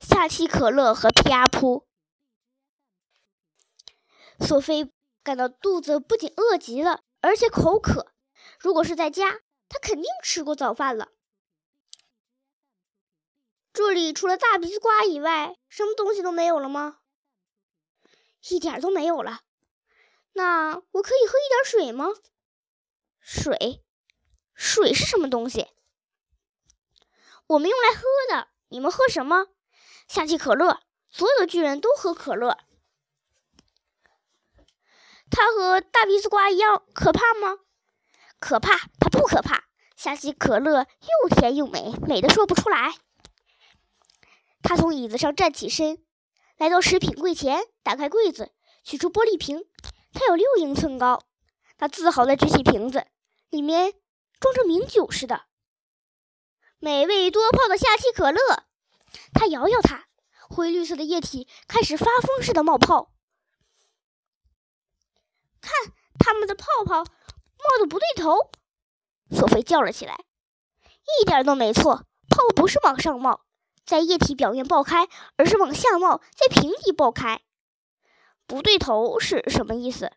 夏奇可乐和皮阿扑。索菲感到肚子不仅饿极了，而且口渴。如果是在家，她肯定吃过早饭了。这里除了大鼻子瓜以外，什么东西都没有了吗？一点都没有了。那我可以喝一点水吗？水，水是什么东西？我们用来喝的。你们喝什么？夏季可乐。所有的巨人都喝可乐。他和大鼻子瓜一样可怕吗？可怕，他不可怕。夏季可乐又甜又美，美的说不出来。他从椅子上站起身，来到食品柜前，打开柜子，取出玻璃瓶。它有六英寸高。他自豪地举起瓶子，里面装着名酒似的，美味多泡的夏季可乐。他摇摇它，灰绿色的液体开始发疯似的冒泡。看，它们的泡泡冒的不对头。索菲叫了起来：“一点都没错，泡不是往上冒。”在液体表面爆开，而是往下冒，在瓶底爆开。不对头是什么意思？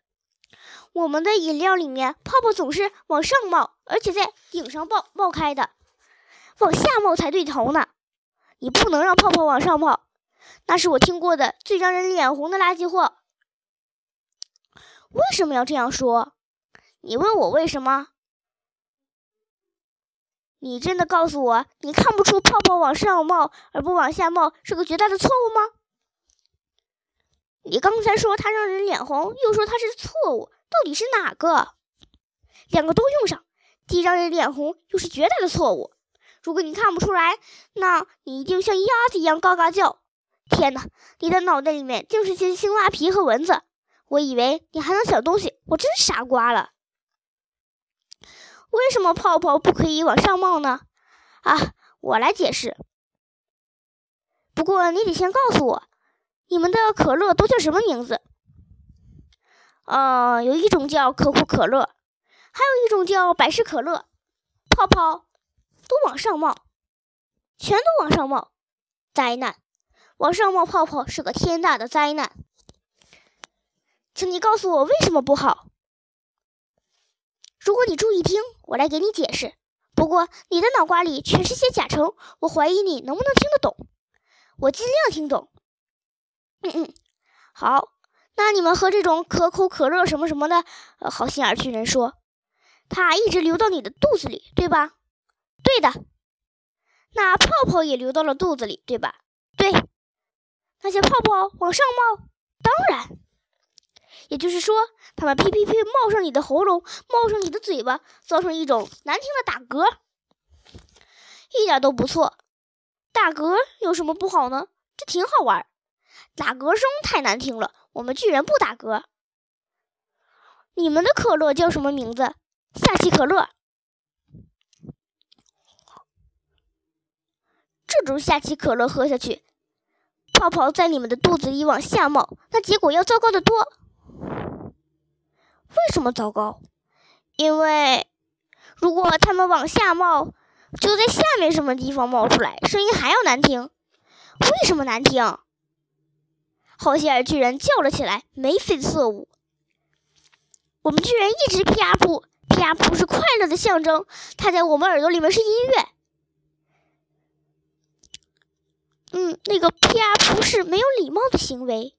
我们的饮料里面泡泡总是往上冒，而且在顶上爆爆开的，往下冒才对头呢。你不能让泡泡往上冒，那是我听过的最让人脸红的垃圾货。为什么要这样说？你问我为什么？你真的告诉我，你看不出泡泡往上冒而不往下冒是个绝大的错误吗？你刚才说它让人脸红，又说它是错误，到底是哪个？两个都用上，既让人脸红，又是绝大的错误。如果你看不出来，那你一定像鸭子一样嘎嘎叫。天哪，你的脑袋里面竟是些青蛙皮和蚊子！我以为你还能想东西，我真傻瓜了。为什么泡泡不可以往上冒呢？啊，我来解释。不过你得先告诉我，你们的可乐都叫什么名字？呃，有一种叫可口可乐，还有一种叫百事可乐。泡泡都往上冒，全都往上冒，灾难！往上冒泡泡是个天大的灾难。请你告诉我为什么不好？如果你注意听，我来给你解释。不过你的脑瓜里全是些甲虫，我怀疑你能不能听得懂。我尽量听懂。嗯嗯，好。那你们喝这种可口可乐什么什么的，呃，好心眼巨人说，它一直流到你的肚子里，对吧？对的。那泡泡也流到了肚子里，对吧？对。那些泡泡往上冒，当然。也就是说，它们噼噼噼冒上你的喉咙，冒上你的嘴巴，造成一种难听的打嗝，一点都不错。打嗝有什么不好呢？这挺好玩。打嗝声太难听了，我们巨人不打嗝。你们的可乐叫什么名字？夏季可乐。这种夏季可乐喝下去，泡泡在你们的肚子里往下冒，那结果要糟糕的多。为什么糟糕？因为如果它们往下冒，就在下面什么地方冒出来，声音还要难听。为什么难听？好心眼巨人叫了起来，眉飞色舞。我们巨人一直啪噗啪噗是快乐的象征，它在我们耳朵里面是音乐。嗯，那个啪噗是没有礼貌的行为。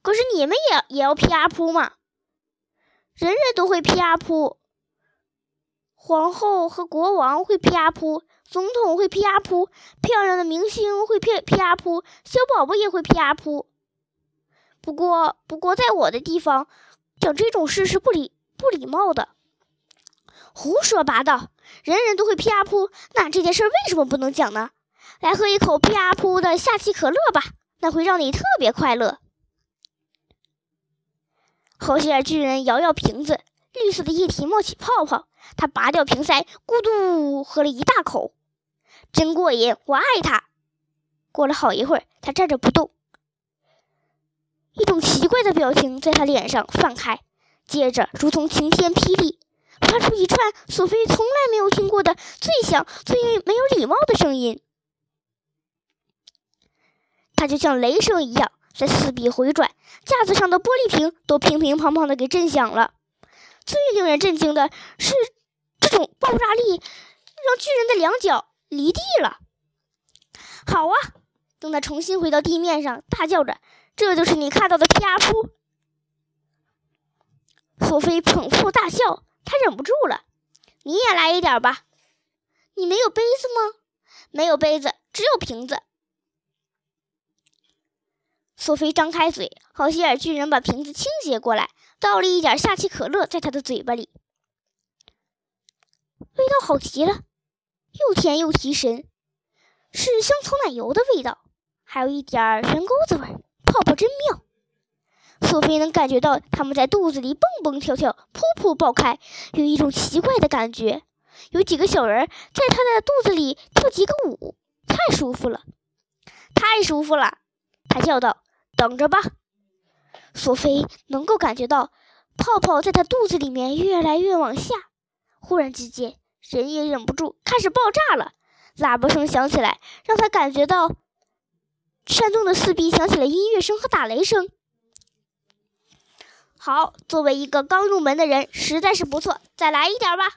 可是你们也也要啪噗嘛？人人都会啪噗，皇后和国王会啪噗，总统会啪噗，漂亮的明星会啪啪噗，小宝宝也会啪噗。不过，不过，在我的地方，讲这种事是不礼不礼貌的。胡说八道！人人都会啪噗，那这件事为什么不能讲呢？来喝一口啪噗的夏季可乐吧，那会让你特别快乐。好心眼巨人摇摇瓶子，绿色的液体冒起泡泡。他拔掉瓶塞，咕嘟喝了一大口，真过瘾！我爱他。过了好一会儿，他站着不动，一种奇怪的表情在他脸上泛开，接着如同晴天霹雳，发出一串索菲从来没有听过的最响、最没有礼貌的声音。那就像雷声一样在四壁回转，架子上的玻璃瓶都乒乒乓乓的给震响了。最令人震惊的是，这种爆炸力让巨人的两脚离地了。好啊！等他重新回到地面上，大叫着：“这就是你看到的皮亚扑！”索菲捧腹大笑，他忍不住了：“你也来一点吧。”你没有杯子吗？没有杯子，只有瓶子。索菲张开嘴，好心眼巨人把瓶子倾斜过来，倒了一点夏奇可乐在他的嘴巴里，味道好极了，又甜又提神，是香草奶油的味道，还有一点悬钩子味，泡泡真妙。索菲能感觉到他们在肚子里蹦蹦跳跳，噗噗爆开，有一种奇怪的感觉。有几个小人在他的肚子里跳几个舞，太舒服了，太舒服了！他叫道：“等着吧。”索菲能够感觉到泡泡在她肚子里面越来越往下。忽然之间，人也忍不住开始爆炸了，喇叭声响起来，让她感觉到山洞的四壁响起了音乐声和打雷声。好，作为一个刚入门的人，实在是不错，再来一点吧。